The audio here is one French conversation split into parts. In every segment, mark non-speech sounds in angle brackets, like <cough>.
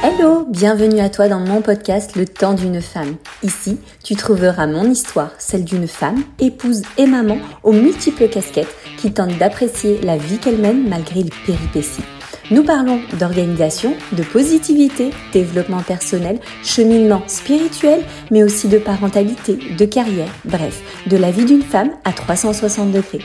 Hello, bienvenue à toi dans mon podcast Le temps d'une femme. Ici, tu trouveras mon histoire, celle d'une femme, épouse et maman aux multiples casquettes qui tente d'apprécier la vie qu'elle mène malgré les péripéties. Nous parlons d'organisation, de positivité, développement personnel, cheminement spirituel, mais aussi de parentalité, de carrière, bref, de la vie d'une femme à 360 degrés.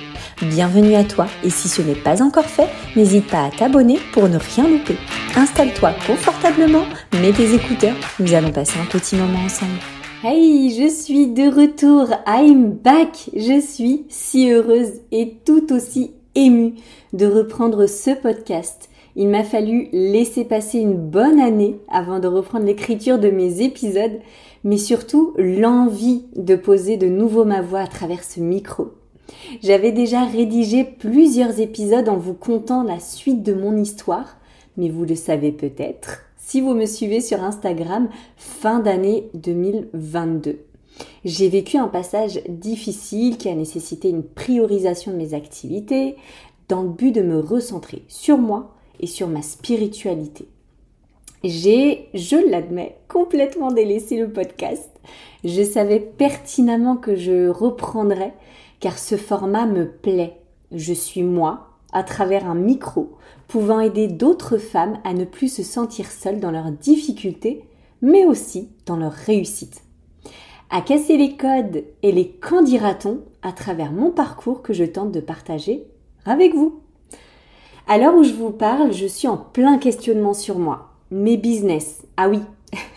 Bienvenue à toi et si ce n'est pas encore fait, n'hésite pas à t'abonner pour ne rien louper. Installe-toi confortablement, mets tes écouteurs, nous allons passer un petit moment ensemble. Hey, je suis de retour, I'm back. Je suis si heureuse et tout aussi émue de reprendre ce podcast il m'a fallu laisser passer une bonne année avant de reprendre l'écriture de mes épisodes, mais surtout l'envie de poser de nouveau ma voix à travers ce micro. J'avais déjà rédigé plusieurs épisodes en vous contant la suite de mon histoire, mais vous le savez peut-être si vous me suivez sur Instagram fin d'année 2022. J'ai vécu un passage difficile qui a nécessité une priorisation de mes activités dans le but de me recentrer sur moi et sur ma spiritualité. J'ai, je l'admets, complètement délaissé le podcast. Je savais pertinemment que je reprendrais car ce format me plaît. Je suis moi, à travers un micro, pouvant aider d'autres femmes à ne plus se sentir seules dans leurs difficultés, mais aussi dans leur réussite. À casser les codes et les qu'en dira-t-on à travers mon parcours que je tente de partager avec vous. À l'heure où je vous parle, je suis en plein questionnement sur moi. Mes business. Ah oui,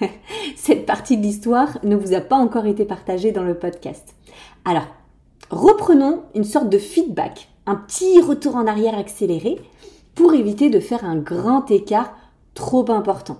<laughs> cette partie de l'histoire ne vous a pas encore été partagée dans le podcast. Alors, reprenons une sorte de feedback, un petit retour en arrière accéléré pour éviter de faire un grand écart trop important.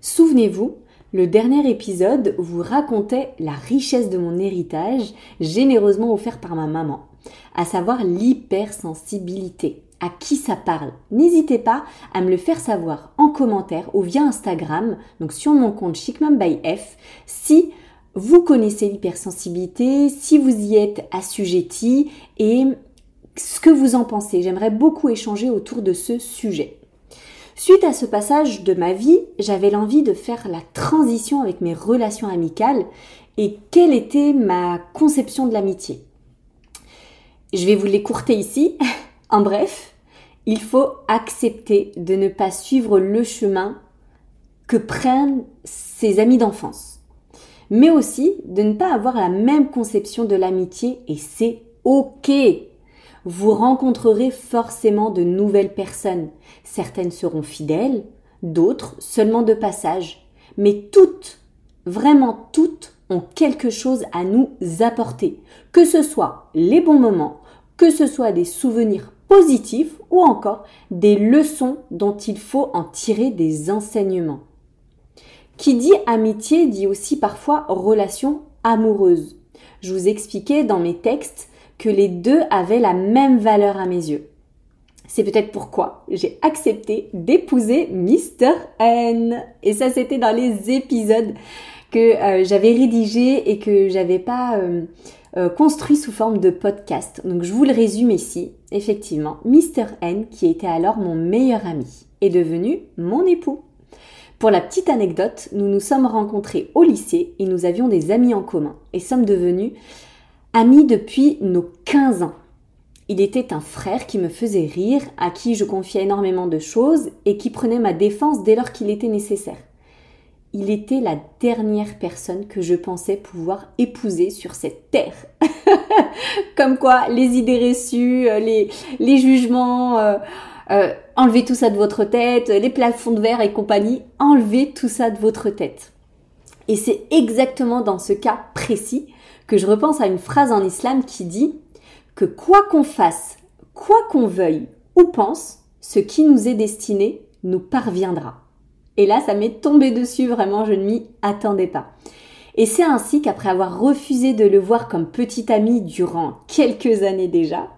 Souvenez-vous, le dernier épisode vous racontait la richesse de mon héritage généreusement offert par ma maman, à savoir l'hypersensibilité à qui ça parle? N'hésitez pas à me le faire savoir en commentaire ou via Instagram, donc sur mon compte Chicmum by F, si vous connaissez l'hypersensibilité, si vous y êtes assujetti et ce que vous en pensez. J'aimerais beaucoup échanger autour de ce sujet. Suite à ce passage de ma vie, j'avais l'envie de faire la transition avec mes relations amicales et quelle était ma conception de l'amitié? Je vais vous l'écourter ici. <laughs> En bref, il faut accepter de ne pas suivre le chemin que prennent ses amis d'enfance, mais aussi de ne pas avoir la même conception de l'amitié et c'est ok. Vous rencontrerez forcément de nouvelles personnes. Certaines seront fidèles, d'autres seulement de passage, mais toutes, vraiment toutes, ont quelque chose à nous apporter, que ce soit les bons moments, que ce soit des souvenirs positifs ou encore des leçons dont il faut en tirer des enseignements. Qui dit amitié dit aussi parfois relation amoureuse. Je vous expliquais dans mes textes que les deux avaient la même valeur à mes yeux. C'est peut-être pourquoi j'ai accepté d'épouser Mr. N. Et ça, c'était dans les épisodes que euh, j'avais rédigés et que j'avais pas euh, euh, construit sous forme de podcast. Donc je vous le résume ici. Effectivement, Mr. N, qui était alors mon meilleur ami, est devenu mon époux. Pour la petite anecdote, nous nous sommes rencontrés au lycée et nous avions des amis en commun et sommes devenus amis depuis nos 15 ans. Il était un frère qui me faisait rire, à qui je confiais énormément de choses et qui prenait ma défense dès lors qu'il était nécessaire il était la dernière personne que je pensais pouvoir épouser sur cette terre. <laughs> Comme quoi, les idées reçues, euh, les, jugements, euh, euh, enlevez tout ça de votre tête, les plafonds de verre et compagnie, enlevez tout ça de votre tête. Et c'est exactement dans ce cas précis que je repense à une phrase en islam qui dit que quoi qu'on fasse, quoi qu'on veuille ou pense, ce qui nous est destiné nous parviendra. Et là, ça m'est tombé dessus, vraiment, je ne m'y attendais pas. Et c'est ainsi qu'après avoir refusé de le voir comme petit ami durant quelques années déjà,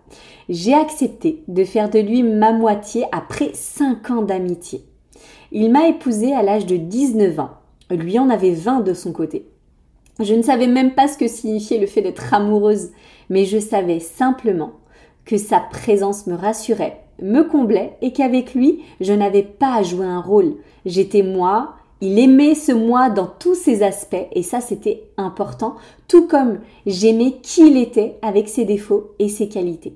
j'ai accepté de faire de lui ma moitié après 5 ans d'amitié. Il m'a épousée à l'âge de 19 ans. Lui en avait 20 de son côté. Je ne savais même pas ce que signifiait le fait d'être amoureuse, mais je savais simplement que sa présence me rassurait, me comblait et qu'avec lui, je n'avais pas à jouer un rôle. J'étais moi, il aimait ce moi dans tous ses aspects et ça c'était important, tout comme j'aimais qui il était avec ses défauts et ses qualités.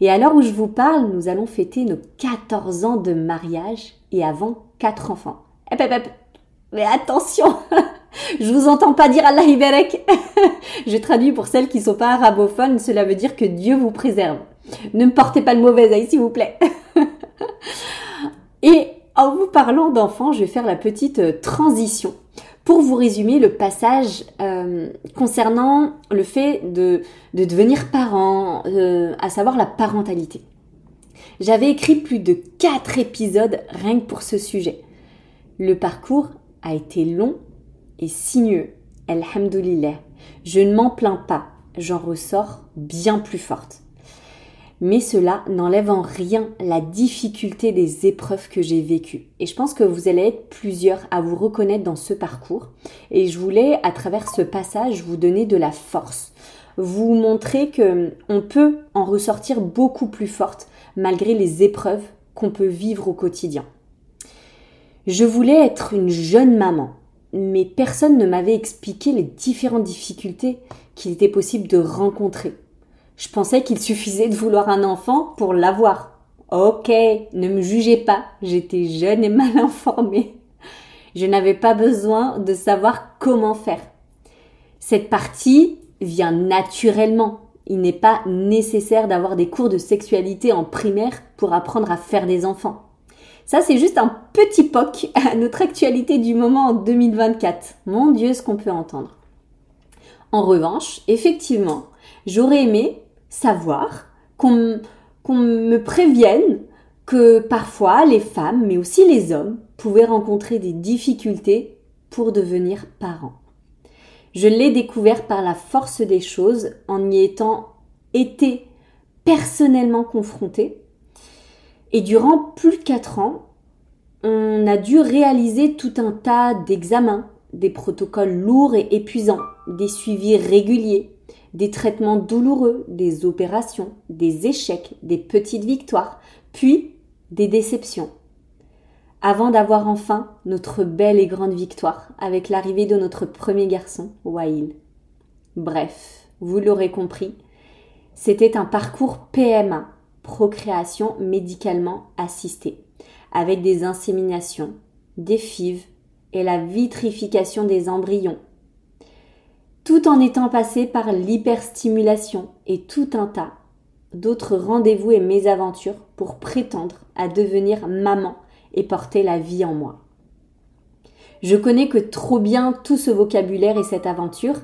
Et à l'heure où je vous parle, nous allons fêter nos 14 ans de mariage et avant 4 enfants. Mais attention <laughs> Je vous entends pas dire Allah Iberek. <laughs> je traduis pour celles qui sont pas arabophones, cela veut dire que Dieu vous préserve. Ne me portez pas le mauvais œil, s'il vous plaît. <laughs> et en vous parlant d'enfants, je vais faire la petite euh, transition pour vous résumer le passage euh, concernant le fait de, devenir parent, euh, à savoir la parentalité. J'avais écrit plus de 4 épisodes rien que pour ce sujet. Le parcours a été long et sinueux. Alhamdulillah. Je ne m'en plains pas, j'en ressors bien plus forte. Mais cela n'enlève en rien la difficulté des épreuves que j'ai vécues. Et je pense que vous allez être plusieurs à vous reconnaître dans ce parcours. Et je voulais, à travers ce passage, vous donner de la force. Vous montrer que on peut en ressortir beaucoup plus forte malgré les épreuves qu'on peut vivre au quotidien. Je voulais être une jeune maman, mais personne ne m'avait expliqué les différentes difficultés qu'il était possible de rencontrer. Je pensais qu'il suffisait de vouloir un enfant pour l'avoir. Ok, ne me jugez pas, j'étais jeune et mal <laughs> informée. Je n'avais pas besoin de savoir comment faire. Cette partie vient naturellement. Il n'est pas nécessaire d'avoir des cours de sexualité en primaire pour apprendre à faire des enfants. Ça, c'est juste un petit poc à notre actualité du moment en 2024. Mon Dieu, ce qu'on peut entendre. En revanche, effectivement, j'aurais aimé savoir qu'on me prévienne que parfois les femmes, mais aussi les hommes, pouvaient rencontrer des difficultés pour devenir parents. Je l'ai découvert par la force des choses en y étant été personnellement confrontée et durant plus de 4 ans, on a dû réaliser tout un tas d'examens, des protocoles lourds et épuisants, des suivis réguliers, des traitements douloureux, des opérations, des échecs, des petites victoires, puis des déceptions. Avant d'avoir enfin notre belle et grande victoire avec l'arrivée de notre premier garçon, Wail. Bref, vous l'aurez compris, c'était un parcours PMA procréation médicalement assistée, avec des inséminations, des fives et la vitrification des embryons, tout en étant passé par l'hyperstimulation et tout un tas d'autres rendez-vous et mésaventures pour prétendre à devenir maman et porter la vie en moi. Je connais que trop bien tout ce vocabulaire et cette aventure,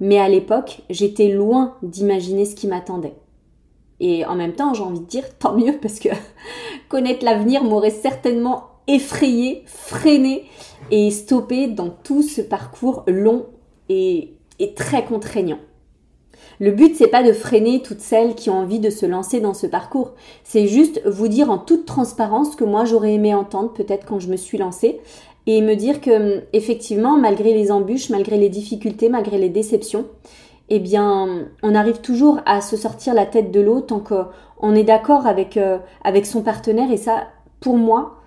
mais à l'époque, j'étais loin d'imaginer ce qui m'attendait. Et en même temps, j'ai envie de dire tant mieux parce que <laughs> connaître l'avenir m'aurait certainement effrayé, freiné et stoppé dans tout ce parcours long et, et très contraignant. Le but, c'est pas de freiner toutes celles qui ont envie de se lancer dans ce parcours. C'est juste vous dire en toute transparence que moi j'aurais aimé entendre peut-être quand je me suis lancée et me dire que effectivement, malgré les embûches, malgré les difficultés, malgré les déceptions, eh bien, on arrive toujours à se sortir la tête de l'eau tant qu'on est d'accord avec, euh, avec son partenaire. Et ça, pour moi,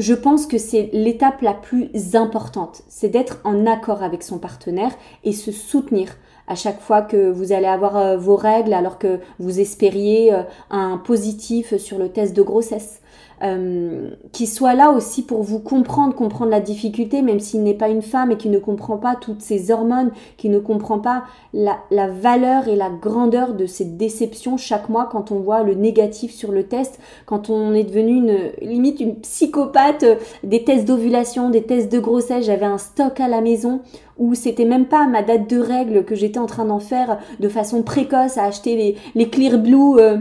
je pense que c'est l'étape la plus importante. C'est d'être en accord avec son partenaire et se soutenir à chaque fois que vous allez avoir euh, vos règles alors que vous espériez euh, un positif sur le test de grossesse. Euh, qui soit là aussi pour vous comprendre, comprendre la difficulté, même s'il n'est pas une femme et qui ne comprend pas toutes ces hormones, qui ne comprend pas la, valeur et la grandeur de ces déceptions chaque mois quand on voit le négatif sur le test, quand on est devenu une limite une psychopathe des tests d'ovulation, des tests de grossesse. J'avais un stock à la maison où c'était même pas ma date de règle que j'étais en train d'en faire de façon précoce à acheter les, les Clear Blue. Euh,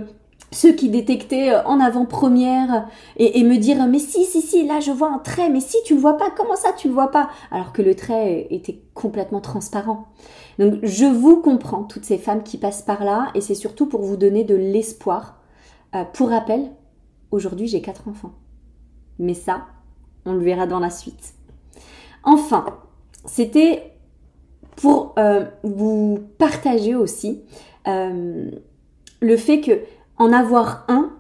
ceux qui détectaient euh, en avant-première et, me dire mais si si si là je vois un trait mais si tu le vois pas comment ça tu le vois pas? Alors que le trait était complètement transparent. Donc je vous comprends toutes ces femmes qui passent par là et c'est surtout pour vous donner de l'espoir. Euh, pour rappel aujourd'hui j'ai quatre enfants. Mais ça on le verra dans la suite. Enfin c'était pour euh, vous partager aussi le fait que en avoir un,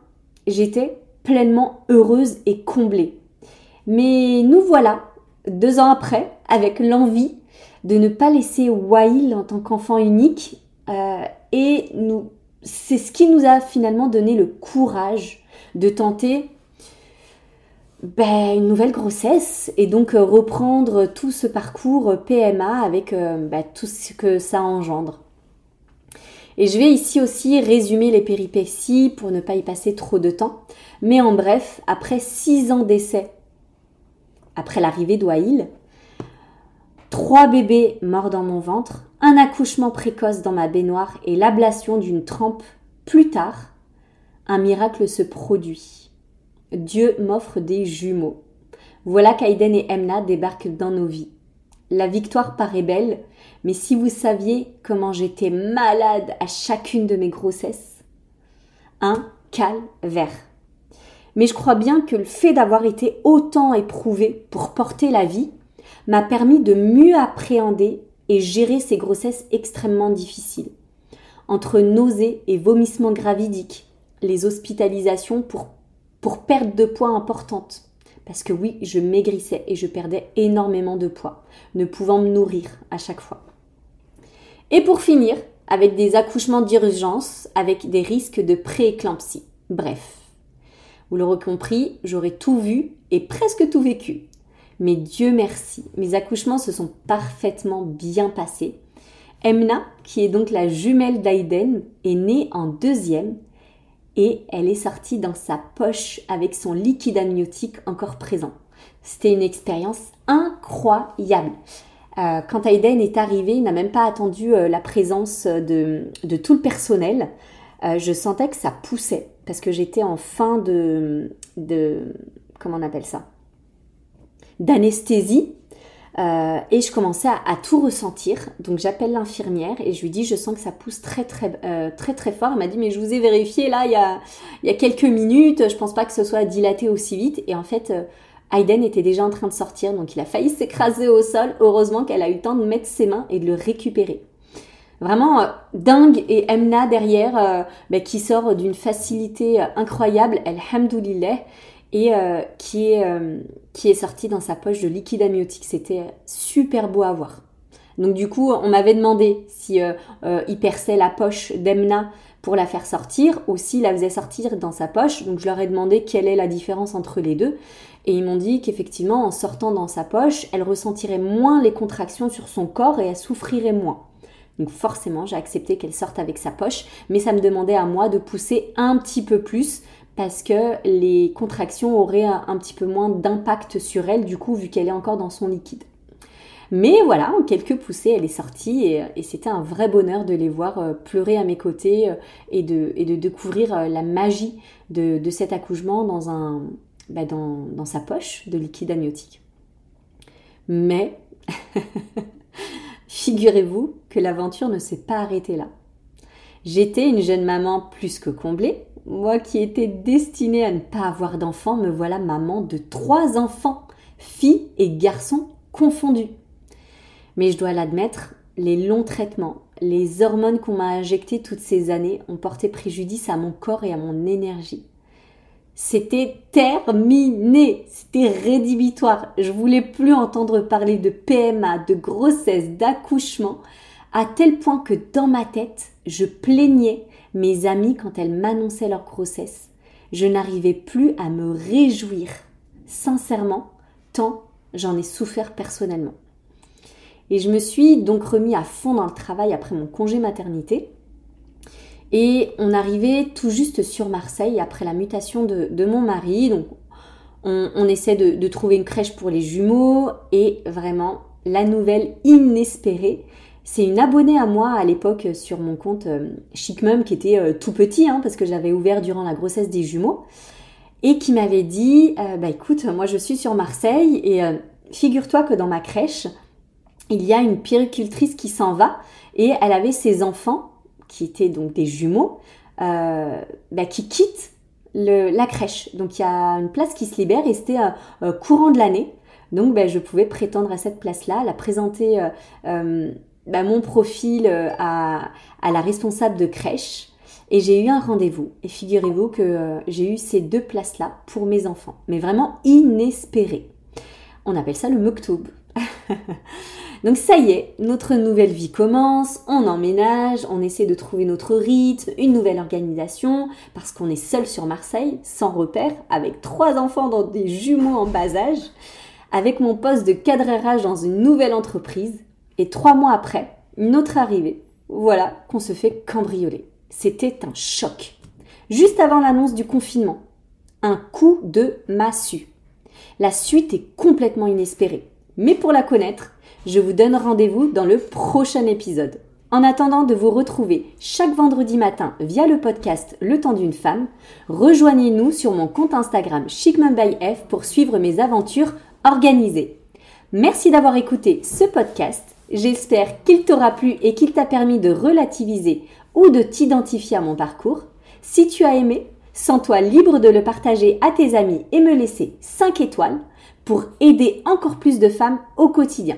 j'étais pleinement heureuse et comblée. Mais nous voilà, deux ans après, avec l'envie de ne pas laisser Wail en tant qu'enfant unique. Euh, et c'est ce qui nous a finalement donné le courage de tenter ben, une nouvelle grossesse et donc euh, reprendre tout ce parcours PMA avec euh, ben, tout ce que ça engendre. Et je vais ici aussi résumer les péripéties pour ne pas y passer trop de temps. Mais en bref, après six ans d'essai, après l'arrivée d'Oaïl, trois bébés morts dans mon ventre, un accouchement précoce dans ma baignoire et l'ablation d'une trempe plus tard, un miracle se produit. Dieu m'offre des jumeaux. Voilà qu'Aiden et Emna débarquent dans nos vies. La victoire paraît belle, mais si vous saviez comment j'étais malade à chacune de mes grossesses. Un calvaire. Mais je crois bien que le fait d'avoir été autant éprouvé pour porter la vie m'a permis de mieux appréhender et gérer ces grossesses extrêmement difficiles. Entre nausées et vomissements gravidiques, les hospitalisations pour, pour perte de poids importante. Parce que oui, je maigrissais et je perdais énormément de poids, ne pouvant me nourrir à chaque fois. Et pour finir, avec des accouchements d'urgence, avec des risques de prééclampsie. Bref, vous l'aurez compris, j'aurais tout vu et presque tout vécu. Mais Dieu merci, mes accouchements se sont parfaitement bien passés. Emna, qui est donc la jumelle d'Aiden, est née en deuxième et elle est sortie dans sa poche avec son liquide amniotique encore présent. C'était une expérience incroyable. Euh, quand Aiden est arrivé, il n'a même pas attendu euh, la présence de, tout le personnel. Euh, je sentais que ça poussait parce que j'étais en fin de, de comment on appelle ça? D'anesthésie. Euh, et je commençais à, tout ressentir. Donc j'appelle l'infirmière et je lui dis je sens que ça pousse très très euh, très très fort. Elle m'a dit mais je vous ai vérifié là il y a, il y a quelques minutes. Je pense pas que ce soit dilaté aussi vite. Et en fait euh, Aiden était déjà en train de sortir donc il a failli s'écraser au sol. Heureusement qu'elle a eu le temps de mettre ses mains et de le récupérer. Vraiment dingue et Emna derrière bah, qui sort d'une facilité incroyable. Alhamdoulilah et euh, qui, est, euh, dans sa poche de liquide amniotique. C'était super beau à voir. Donc du coup, on m'avait demandé si euh, il perçait la poche d'Emna pour la faire sortir ou s'il la faisait sortir dans sa poche. Donc je leur ai demandé quelle est la différence entre les deux. Et ils m'ont dit qu'effectivement, en sortant dans sa poche, elle ressentirait moins les contractions sur son corps et elle souffrirait moins. Donc forcément, j'ai accepté qu'elle sorte avec sa poche, mais ça me demandait à moi de pousser un petit peu plus parce que les contractions auraient un, petit peu moins d'impact sur elle, du coup, vu qu'elle est encore dans son liquide. Mais voilà, en quelques poussées, elle est sortie et, c'était un vrai bonheur de les voir euh, pleurer à mes côtés euh, et de, découvrir euh, la magie de, cet accouchement bah, dans sa poche de liquide amniotique. Mais <laughs> figurez-vous que l'aventure ne s'est pas arrêtée là. J'étais une jeune maman plus que comblée, moi qui étais destinée à ne pas avoir d'enfants, me voilà maman de trois enfants, filles et garçons confondus. Mais je dois l'admettre, les longs traitements, les hormones qu'on m'a injectées toutes ces années ont porté préjudice à mon corps et à mon énergie. C'était terminé, c'était rédhibitoire. Je voulais plus entendre parler de PMA, de grossesse, d'accouchement, à tel point que dans ma tête, je plaignais mes amis quand elles m'annonçaient leur grossesse. Je n'arrivais plus à me réjouir, sincèrement, tant j'en ai souffert personnellement. Et je me suis donc remis à fond dans le travail après mon congé maternité. Et on arrivait tout juste sur Marseille après la mutation de, mon mari. Donc on, essaie de, trouver une crèche pour les jumeaux et vraiment la nouvelle inespérée, c'est une abonnée à moi à l'époque sur mon compte euh, Chic Mum qui était euh, tout petit hein, parce que j'avais ouvert durant la grossesse des jumeaux et qui m'avait dit euh, bah écoute moi je suis sur Marseille et figure-toi que dans ma crèche il y a une péricultrice qui s'en va et elle avait ses enfants qui étaient donc des jumeaux bah, qui quittent la crèche. Donc il y a une place qui se libère et c'était courant de l'année. Donc bah, je pouvais prétendre à cette place là la présenter bah, mon profil euh, à, la responsable de crèche. et j'ai eu un rendez-vous. Et figurez-vous que euh, j'ai eu ces deux places-là pour mes enfants, mais vraiment inespérées. On appelle ça le Moktoub. <laughs> Donc ça y est, notre nouvelle vie commence, on emménage, on essaie de trouver notre rythme, une nouvelle organisation, parce qu'on est seul sur Marseille, sans repère, avec trois enfants dans des jumeaux en bas âge, avec mon poste de cadrérage dans une nouvelle entreprise, et trois mois après, une autre arrivée. Voilà qu'on se fait cambrioler. C'était un choc. Juste avant l'annonce du confinement. Un coup de massue. La suite est complètement inespérée. Mais pour la connaître, je vous donne rendez-vous dans le prochain épisode. En attendant de vous retrouver chaque vendredi matin via le podcast Le temps d'une femme, rejoignez-nous sur mon compte Instagram chicmumbyf pour suivre mes aventures organisées. Merci d'avoir écouté ce podcast. J'espère qu'il t'aura plu et qu'il t'a permis de relativiser ou de t'identifier à mon parcours. Si tu as aimé, sens-toi libre de le partager à tes amis et me laisser 5 étoiles pour aider encore plus de femmes au quotidien.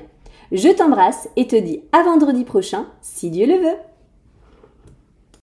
Je t'embrasse et te dis à vendredi prochain, si Dieu le veut.